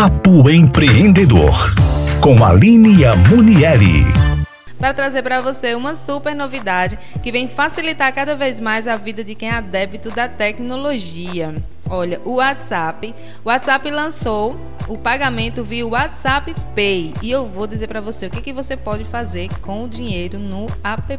Papo Empreendedor, com Aline Amunieri. Para trazer para você uma super novidade que vem facilitar cada vez mais a vida de quem é adepto da tecnologia. Olha, o WhatsApp, o WhatsApp lançou o pagamento via WhatsApp Pay e eu vou dizer para você o que, que você pode fazer com o dinheiro no app.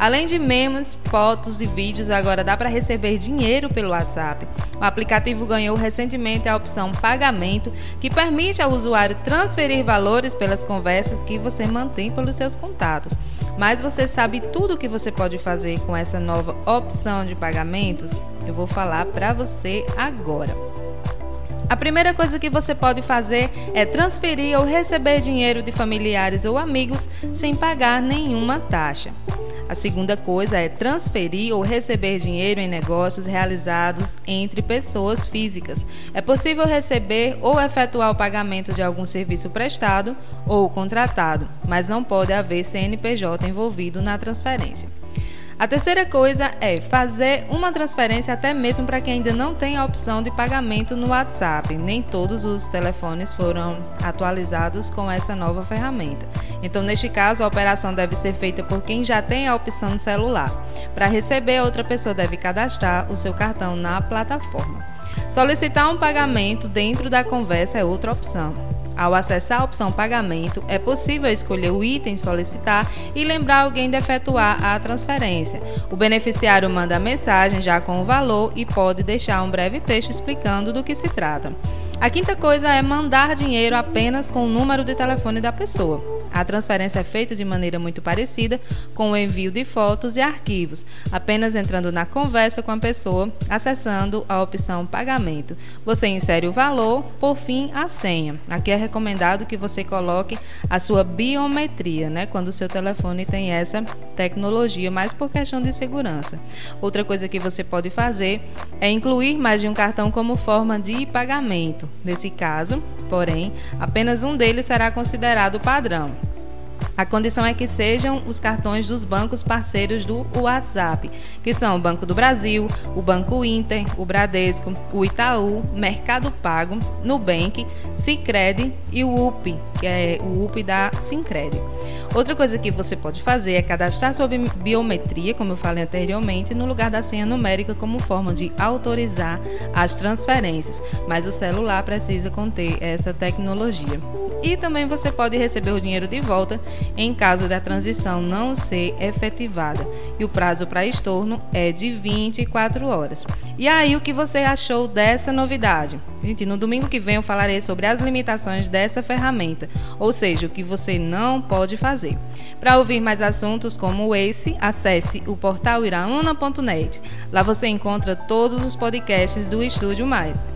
Além de memes, fotos e vídeos, agora dá para receber dinheiro pelo WhatsApp. O aplicativo ganhou recentemente a opção pagamento, que permite ao usuário transferir valores pelas conversas que você mantém pelos seus contatos. Mas você sabe tudo o que você pode fazer com essa nova opção de pagamentos? Eu vou falar para você agora. A primeira coisa que você pode fazer é transferir ou receber dinheiro de familiares ou amigos sem pagar nenhuma taxa. A segunda coisa é transferir ou receber dinheiro em negócios realizados entre pessoas físicas. É possível receber ou efetuar o pagamento de algum serviço prestado ou contratado, mas não pode haver CNPJ envolvido na transferência. A terceira coisa é fazer uma transferência até mesmo para quem ainda não tem a opção de pagamento no WhatsApp. Nem todos os telefones foram atualizados com essa nova ferramenta. Então, neste caso, a operação deve ser feita por quem já tem a opção de celular. Para receber, outra pessoa deve cadastrar o seu cartão na plataforma. Solicitar um pagamento dentro da conversa é outra opção. Ao acessar a opção Pagamento, é possível escolher o item solicitar e lembrar alguém de efetuar a transferência. O beneficiário manda a mensagem já com o valor e pode deixar um breve texto explicando do que se trata. A quinta coisa é mandar dinheiro apenas com o número de telefone da pessoa. A transferência é feita de maneira muito parecida com o envio de fotos e arquivos, apenas entrando na conversa com a pessoa, acessando a opção pagamento. Você insere o valor, por fim, a senha. Aqui é recomendado que você coloque a sua biometria, né, quando o seu telefone tem essa tecnologia, mas por questão de segurança. Outra coisa que você pode fazer é incluir mais de um cartão como forma de pagamento. Nesse caso, porém, apenas um deles será considerado padrão. A condição é que sejam os cartões dos bancos parceiros do WhatsApp, que são o Banco do Brasil, o Banco Inter, o Bradesco, o Itaú, Mercado Pago, Nubank, Sicredi e o UP, que é o UP da Sincred. Outra coisa que você pode fazer é cadastrar sua biometria, como eu falei anteriormente, no lugar da senha numérica como forma de autorizar as transferências, mas o celular precisa conter essa tecnologia. E também você pode receber o dinheiro de volta em caso da transição não ser efetivada. E o prazo para estorno é de 24 horas. E aí, o que você achou dessa novidade? Gente, no domingo que vem eu falarei sobre as limitações dessa ferramenta, ou seja, o que você não pode fazer. Para ouvir mais assuntos como esse, acesse o portal iraúna.net. Lá você encontra todos os podcasts do Estúdio Mais.